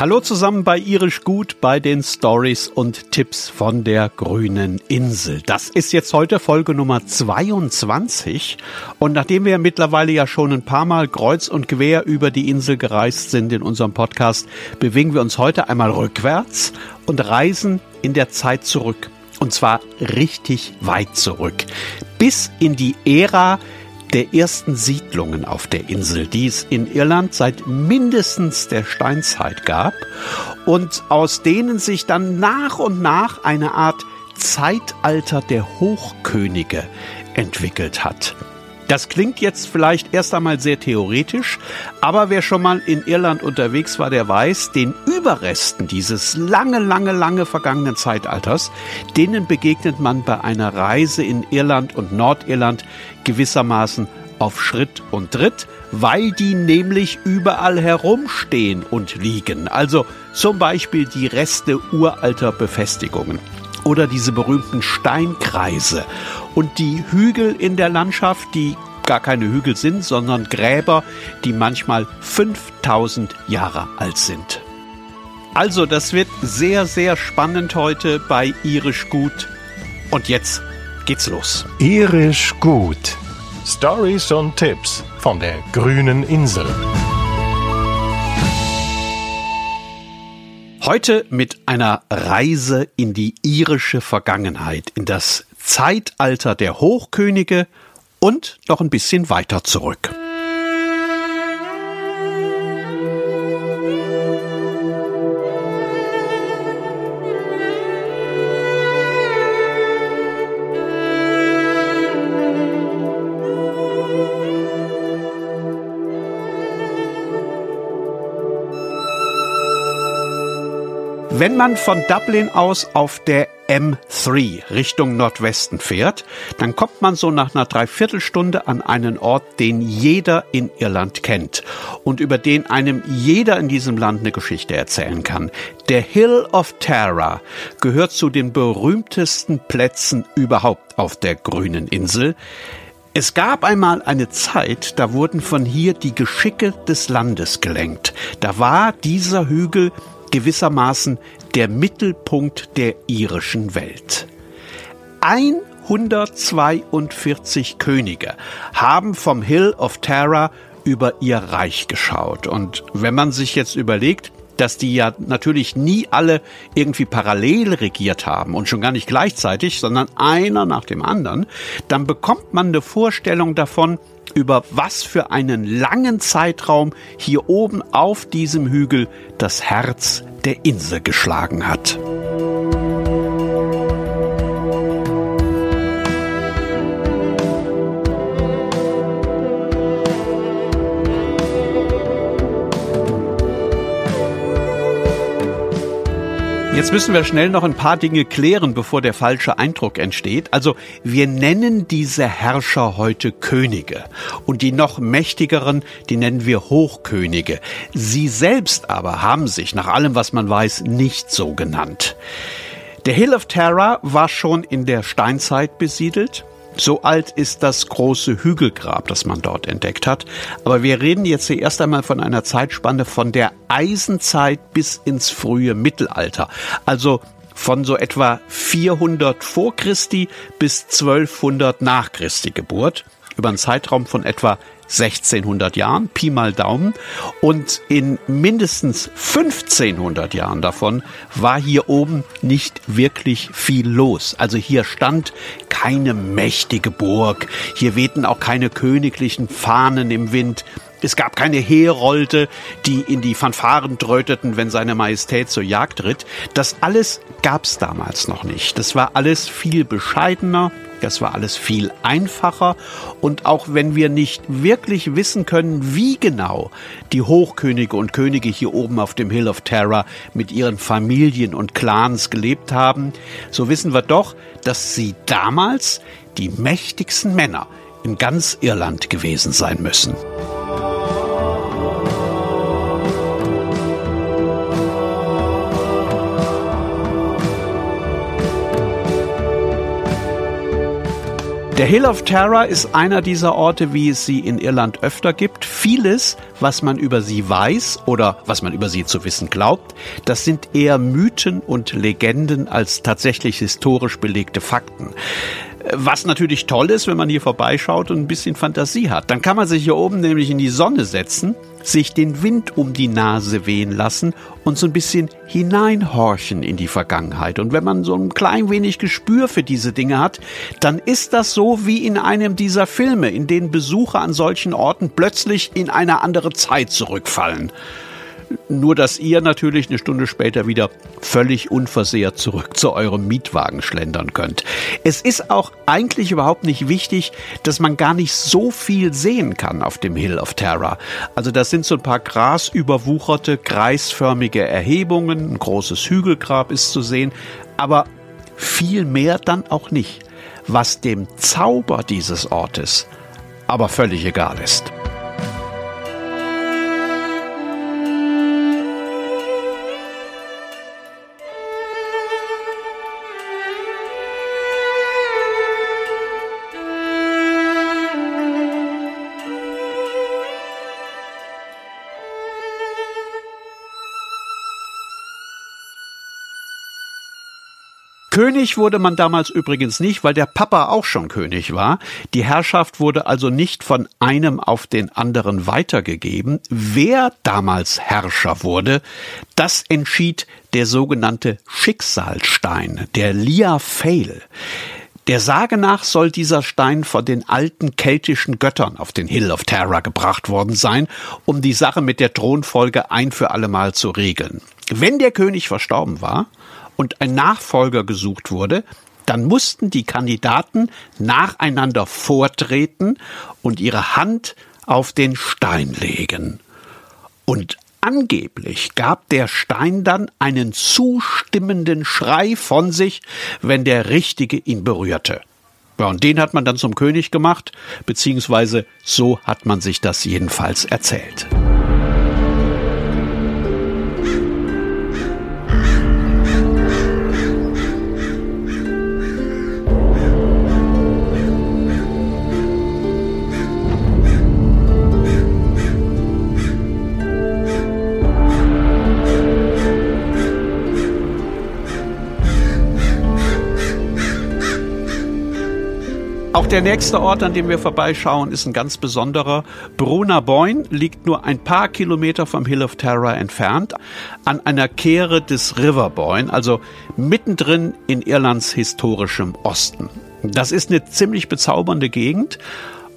Hallo zusammen bei Irisch Gut bei den Stories und Tipps von der grünen Insel. Das ist jetzt heute Folge Nummer 22 und nachdem wir mittlerweile ja schon ein paar Mal kreuz und quer über die Insel gereist sind in unserem Podcast, bewegen wir uns heute einmal rückwärts und reisen in der Zeit zurück. Und zwar richtig weit zurück. Bis in die Ära der ersten Siedlungen auf der Insel, die es in Irland seit mindestens der Steinzeit gab und aus denen sich dann nach und nach eine Art Zeitalter der Hochkönige entwickelt hat. Das klingt jetzt vielleicht erst einmal sehr theoretisch, aber wer schon mal in Irland unterwegs war, der weiß, den Überresten dieses lange, lange, lange vergangenen Zeitalters, denen begegnet man bei einer Reise in Irland und Nordirland gewissermaßen auf Schritt und Tritt, weil die nämlich überall herumstehen und liegen. Also zum Beispiel die Reste uralter Befestigungen oder diese berühmten Steinkreise und die Hügel in der Landschaft, die gar keine Hügel sind, sondern Gräber, die manchmal 5000 Jahre alt sind. Also, das wird sehr, sehr spannend heute bei Irisch Gut. Und jetzt geht's los. Irisch Gut. Stories und Tipps von der grünen Insel. Heute mit einer Reise in die irische Vergangenheit, in das Zeitalter der Hochkönige und noch ein bisschen weiter zurück. Wenn man von Dublin aus auf der M3 Richtung Nordwesten fährt, dann kommt man so nach einer Dreiviertelstunde an einen Ort, den jeder in Irland kennt und über den einem jeder in diesem Land eine Geschichte erzählen kann. Der Hill of Tara gehört zu den berühmtesten Plätzen überhaupt auf der grünen Insel. Es gab einmal eine Zeit, da wurden von hier die Geschicke des Landes gelenkt. Da war dieser Hügel gewissermaßen der Mittelpunkt der irischen Welt. 142 Könige haben vom Hill of Tara über ihr Reich geschaut. Und wenn man sich jetzt überlegt, dass die ja natürlich nie alle irgendwie parallel regiert haben und schon gar nicht gleichzeitig, sondern einer nach dem anderen, dann bekommt man eine Vorstellung davon, über was für einen langen Zeitraum hier oben auf diesem Hügel das Herz der Insel geschlagen hat. Jetzt müssen wir schnell noch ein paar Dinge klären, bevor der falsche Eindruck entsteht. Also wir nennen diese Herrscher heute Könige und die noch mächtigeren, die nennen wir Hochkönige. Sie selbst aber haben sich, nach allem, was man weiß, nicht so genannt. Der Hill of Terror war schon in der Steinzeit besiedelt. So alt ist das große Hügelgrab, das man dort entdeckt hat. Aber wir reden jetzt hier erst einmal von einer Zeitspanne von der Eisenzeit bis ins frühe Mittelalter. Also von so etwa 400 vor Christi bis 1200 nach Christi Geburt über einen Zeitraum von etwa 1600 Jahren, Pi mal Daumen. Und in mindestens 1500 Jahren davon war hier oben nicht wirklich viel los. Also hier stand keine mächtige Burg. Hier wehten auch keine königlichen Fahnen im Wind. Es gab keine Herolde, die in die Fanfaren tröteten, wenn seine Majestät zur Jagd ritt. Das alles gab's damals noch nicht. Das war alles viel bescheidener, das war alles viel einfacher und auch wenn wir nicht wirklich wissen können, wie genau die Hochkönige und Könige hier oben auf dem Hill of Terror mit ihren Familien und Clans gelebt haben, so wissen wir doch, dass sie damals die mächtigsten Männer in ganz Irland gewesen sein müssen. Der Hill of Terror ist einer dieser Orte, wie es sie in Irland öfter gibt. Vieles, was man über sie weiß oder was man über sie zu wissen glaubt, das sind eher Mythen und Legenden als tatsächlich historisch belegte Fakten. Was natürlich toll ist, wenn man hier vorbeischaut und ein bisschen Fantasie hat. Dann kann man sich hier oben nämlich in die Sonne setzen, sich den Wind um die Nase wehen lassen und so ein bisschen hineinhorchen in die Vergangenheit. Und wenn man so ein klein wenig Gespür für diese Dinge hat, dann ist das so wie in einem dieser Filme, in denen Besucher an solchen Orten plötzlich in eine andere Zeit zurückfallen. Nur dass ihr natürlich eine Stunde später wieder völlig unversehrt zurück zu eurem Mietwagen schlendern könnt. Es ist auch eigentlich überhaupt nicht wichtig, dass man gar nicht so viel sehen kann auf dem Hill of Terror. Also das sind so ein paar grasüberwucherte, kreisförmige Erhebungen, ein großes Hügelgrab ist zu sehen, aber viel mehr dann auch nicht, was dem Zauber dieses Ortes aber völlig egal ist. König wurde man damals übrigens nicht, weil der Papa auch schon König war. Die Herrschaft wurde also nicht von einem auf den anderen weitergegeben. Wer damals Herrscher wurde, das entschied der sogenannte Schicksalstein, der Lia Fail. Der Sage nach soll dieser Stein von den alten keltischen Göttern auf den Hill of Terror gebracht worden sein, um die Sache mit der Thronfolge ein für allemal zu regeln. Wenn der König verstorben war, und ein Nachfolger gesucht wurde, dann mussten die Kandidaten nacheinander vortreten und ihre Hand auf den Stein legen. Und angeblich gab der Stein dann einen zustimmenden Schrei von sich, wenn der Richtige ihn berührte. Ja, und den hat man dann zum König gemacht, beziehungsweise so hat man sich das jedenfalls erzählt. Der nächste Ort, an dem wir vorbeischauen, ist ein ganz besonderer. Bruna Boyne liegt nur ein paar Kilometer vom Hill of Terror entfernt, an einer Kehre des River Boyne, also mittendrin in Irlands historischem Osten. Das ist eine ziemlich bezaubernde Gegend.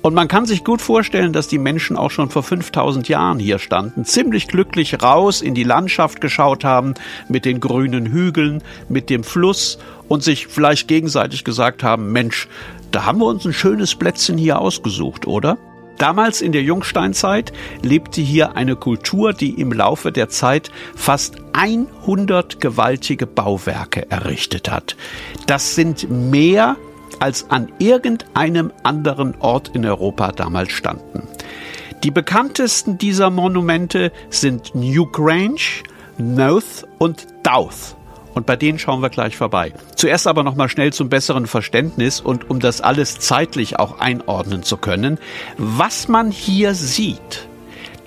Und man kann sich gut vorstellen, dass die Menschen auch schon vor 5000 Jahren hier standen, ziemlich glücklich raus in die Landschaft geschaut haben, mit den grünen Hügeln, mit dem Fluss und sich vielleicht gegenseitig gesagt haben, Mensch, da haben wir uns ein schönes Plätzchen hier ausgesucht, oder? Damals in der Jungsteinzeit lebte hier eine Kultur, die im Laufe der Zeit fast 100 gewaltige Bauwerke errichtet hat. Das sind mehr als an irgendeinem anderen Ort in Europa damals standen. Die bekanntesten dieser Monumente sind Newgrange, North und Douth. Und bei denen schauen wir gleich vorbei. Zuerst aber noch mal schnell zum besseren Verständnis und um das alles zeitlich auch einordnen zu können. Was man hier sieht,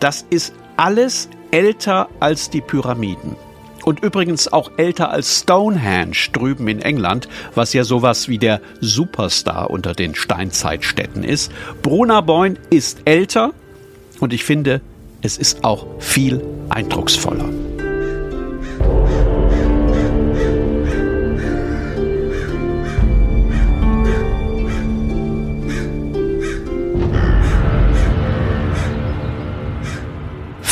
das ist alles älter als die Pyramiden. Und übrigens auch älter als Stonehenge drüben in England, was ja sowas wie der Superstar unter den Steinzeitstädten ist. Brunnerboin ist älter und ich finde, es ist auch viel eindrucksvoller.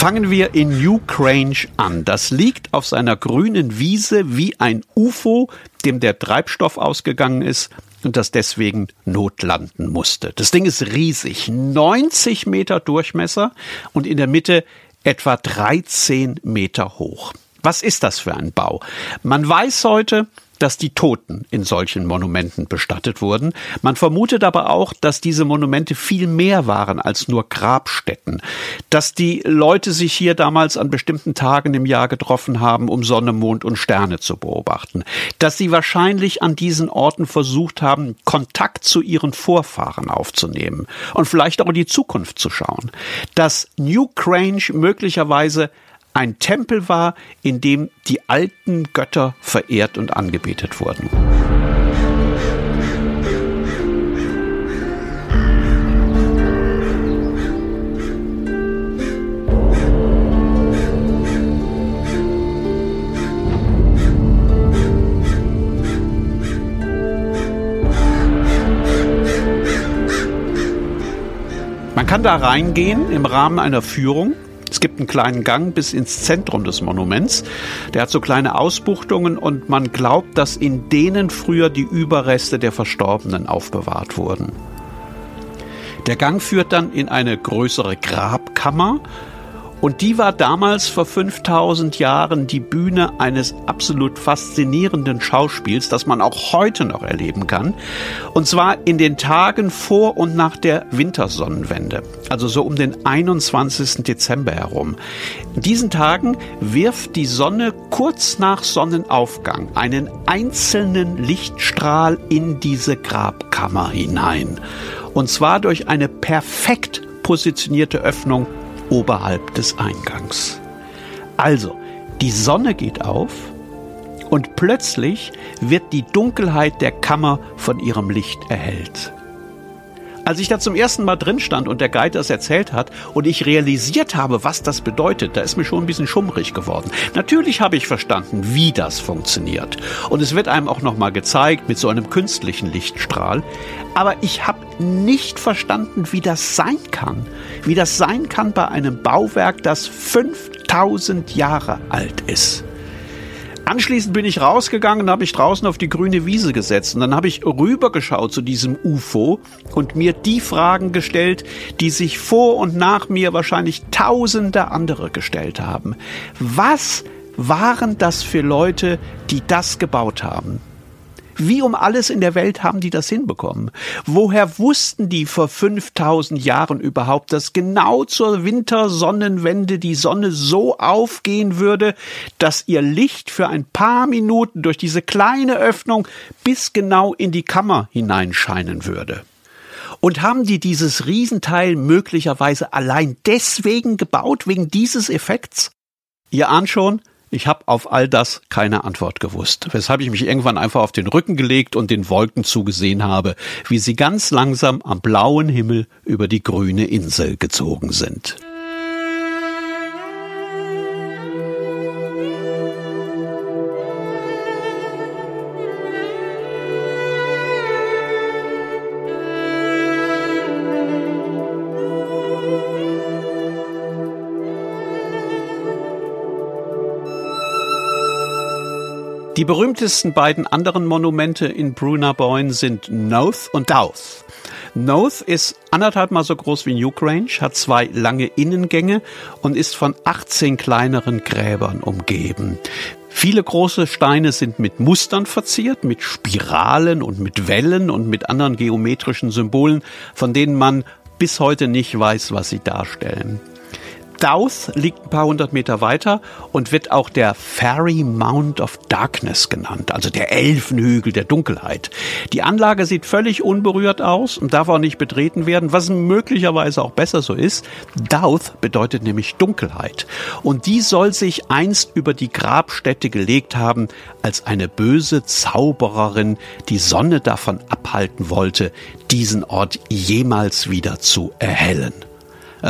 Fangen wir in New Grange an. Das liegt auf seiner grünen Wiese wie ein UFO, dem der Treibstoff ausgegangen ist und das deswegen notlanden musste. Das Ding ist riesig, 90 Meter Durchmesser und in der Mitte etwa 13 Meter hoch. Was ist das für ein Bau? Man weiß heute, dass die Toten in solchen Monumenten bestattet wurden. Man vermutet aber auch, dass diese Monumente viel mehr waren als nur Grabstätten, dass die Leute sich hier damals an bestimmten Tagen im Jahr getroffen haben, um Sonne, Mond und Sterne zu beobachten, dass sie wahrscheinlich an diesen Orten versucht haben, Kontakt zu ihren Vorfahren aufzunehmen und vielleicht auch in die Zukunft zu schauen, dass New Grange möglicherweise ein Tempel war, in dem die alten Götter verehrt und angebetet wurden. Man kann da reingehen im Rahmen einer Führung es gibt einen kleinen Gang bis ins Zentrum des Monuments. Der hat so kleine Ausbuchtungen und man glaubt, dass in denen früher die Überreste der Verstorbenen aufbewahrt wurden. Der Gang führt dann in eine größere Grabkammer und die war damals vor 5000 Jahren die Bühne eines absolut faszinierenden Schauspiels, das man auch heute noch erleben kann. Und zwar in den Tagen vor und nach der Wintersonnenwende, also so um den 21. Dezember herum. In diesen Tagen wirft die Sonne kurz nach Sonnenaufgang einen einzelnen Lichtstrahl in diese Grabkammer hinein. Und zwar durch eine perfekt positionierte Öffnung oberhalb des Eingangs. Also, die Sonne geht auf und plötzlich wird die Dunkelheit der Kammer von ihrem Licht erhellt. Als ich da zum ersten Mal drin stand und der Guide das erzählt hat und ich realisiert habe, was das bedeutet, da ist mir schon ein bisschen schummrig geworden. Natürlich habe ich verstanden, wie das funktioniert. Und es wird einem auch nochmal gezeigt mit so einem künstlichen Lichtstrahl. Aber ich habe nicht verstanden, wie das sein kann. Wie das sein kann bei einem Bauwerk, das 5000 Jahre alt ist. Anschließend bin ich rausgegangen, habe ich draußen auf die grüne Wiese gesetzt und dann habe ich rübergeschaut zu diesem UFO und mir die Fragen gestellt, die sich vor und nach mir wahrscheinlich tausende andere gestellt haben. Was waren das für Leute, die das gebaut haben? Wie um alles in der Welt haben die das hinbekommen? Woher wussten die vor 5000 Jahren überhaupt, dass genau zur Wintersonnenwende die Sonne so aufgehen würde, dass ihr Licht für ein paar Minuten durch diese kleine Öffnung bis genau in die Kammer hineinscheinen würde? Und haben die dieses Riesenteil möglicherweise allein deswegen gebaut, wegen dieses Effekts? Ihr ahnt schon, ich habe auf all das keine Antwort gewusst, weshalb ich mich irgendwann einfach auf den Rücken gelegt und den Wolken zugesehen habe, wie sie ganz langsam am blauen Himmel über die grüne Insel gezogen sind. Die berühmtesten beiden anderen Monumente in Brunnerboyne sind Noth und Douth. Noth ist anderthalb Mal so groß wie Newgrange, hat zwei lange Innengänge und ist von 18 kleineren Gräbern umgeben. Viele große Steine sind mit Mustern verziert, mit Spiralen und mit Wellen und mit anderen geometrischen Symbolen, von denen man bis heute nicht weiß, was sie darstellen. Douth liegt ein paar hundert Meter weiter und wird auch der Fairy Mount of Darkness genannt, also der Elfenhügel der Dunkelheit. Die Anlage sieht völlig unberührt aus und darf auch nicht betreten werden, was möglicherweise auch besser so ist. Douth bedeutet nämlich Dunkelheit und die soll sich einst über die Grabstätte gelegt haben, als eine böse Zaubererin die Sonne davon abhalten wollte, diesen Ort jemals wieder zu erhellen.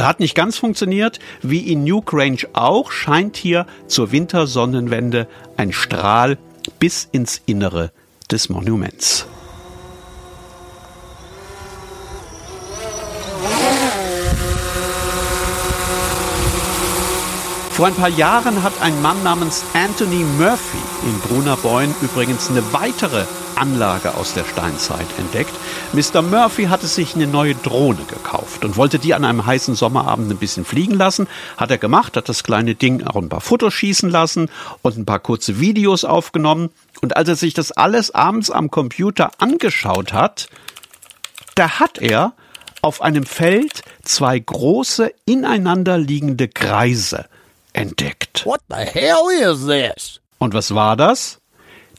Hat nicht ganz funktioniert. Wie in New Grange auch, scheint hier zur Wintersonnenwende ein Strahl bis ins Innere des Monuments. Vor ein paar Jahren hat ein Mann namens Anthony Murphy in Brunnerboyne übrigens eine weitere Anlage aus der Steinzeit entdeckt. Mr. Murphy hatte sich eine neue Drohne gekauft und wollte die an einem heißen Sommerabend ein bisschen fliegen lassen. Hat er gemacht, hat das kleine Ding auch ein paar Fotos schießen lassen und ein paar kurze Videos aufgenommen. Und als er sich das alles abends am Computer angeschaut hat, da hat er auf einem Feld zwei große ineinander liegende Kreise entdeckt. What the hell is this? Und was war das?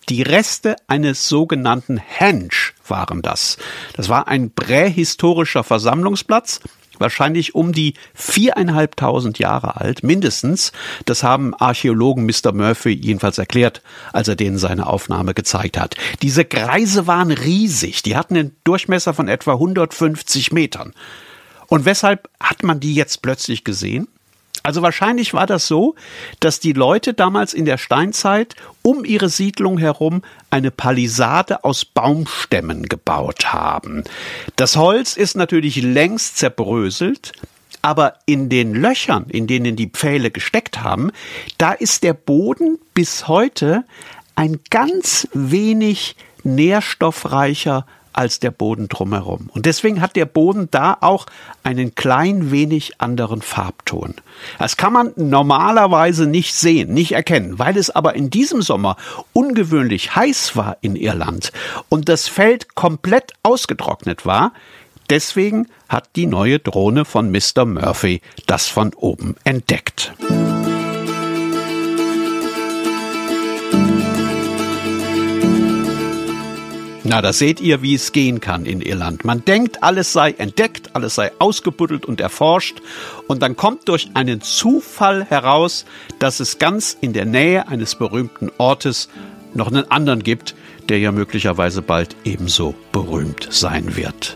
Die Reste eines sogenannten Henge waren das. Das war ein prähistorischer Versammlungsplatz, wahrscheinlich um die viereinhalbtausend Jahre alt, mindestens. Das haben Archäologen Mr. Murphy jedenfalls erklärt, als er denen seine Aufnahme gezeigt hat. Diese Kreise waren riesig. Die hatten einen Durchmesser von etwa 150 Metern. Und weshalb hat man die jetzt plötzlich gesehen? Also wahrscheinlich war das so, dass die Leute damals in der Steinzeit um ihre Siedlung herum eine Palisade aus Baumstämmen gebaut haben. Das Holz ist natürlich längst zerbröselt, aber in den Löchern, in denen die Pfähle gesteckt haben, da ist der Boden bis heute ein ganz wenig nährstoffreicher als der Boden drumherum. Und deswegen hat der Boden da auch einen klein wenig anderen Farbton. Das kann man normalerweise nicht sehen, nicht erkennen, weil es aber in diesem Sommer ungewöhnlich heiß war in Irland und das Feld komplett ausgetrocknet war. Deswegen hat die neue Drohne von Mr. Murphy das von oben entdeckt. Na, da seht ihr, wie es gehen kann in Irland. Man denkt, alles sei entdeckt, alles sei ausgebuddelt und erforscht, und dann kommt durch einen Zufall heraus, dass es ganz in der Nähe eines berühmten Ortes noch einen anderen gibt, der ja möglicherweise bald ebenso berühmt sein wird.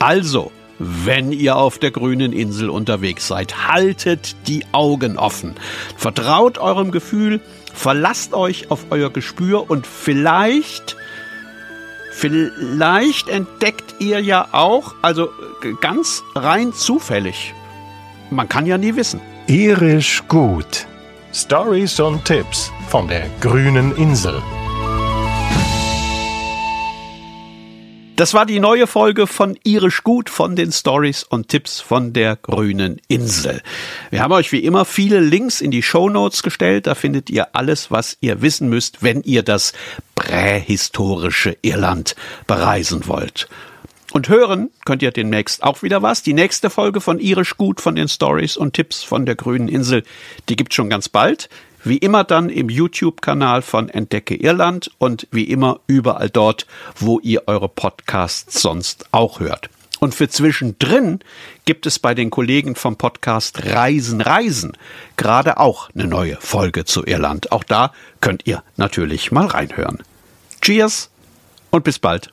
Also, wenn ihr auf der grünen Insel unterwegs seid, haltet die Augen offen. Vertraut eurem Gefühl, verlasst euch auf euer Gespür und vielleicht Vielleicht entdeckt ihr ja auch, also ganz rein zufällig. Man kann ja nie wissen. Irisch gut. Stories und Tipps von der grünen Insel. Das war die neue Folge von Irisch Gut von den Stories und Tipps von der grünen Insel. Wir haben euch wie immer viele Links in die Show Notes gestellt. Da findet ihr alles, was ihr wissen müsst, wenn ihr das prähistorische Irland bereisen wollt. Und hören könnt ihr demnächst auch wieder was. Die nächste Folge von Irisch Gut von den Stories und Tipps von der grünen Insel, die gibt's schon ganz bald. Wie immer dann im YouTube-Kanal von Entdecke Irland und wie immer überall dort, wo ihr eure Podcasts sonst auch hört. Und für zwischendrin gibt es bei den Kollegen vom Podcast Reisen Reisen gerade auch eine neue Folge zu Irland. Auch da könnt ihr natürlich mal reinhören. Cheers und bis bald.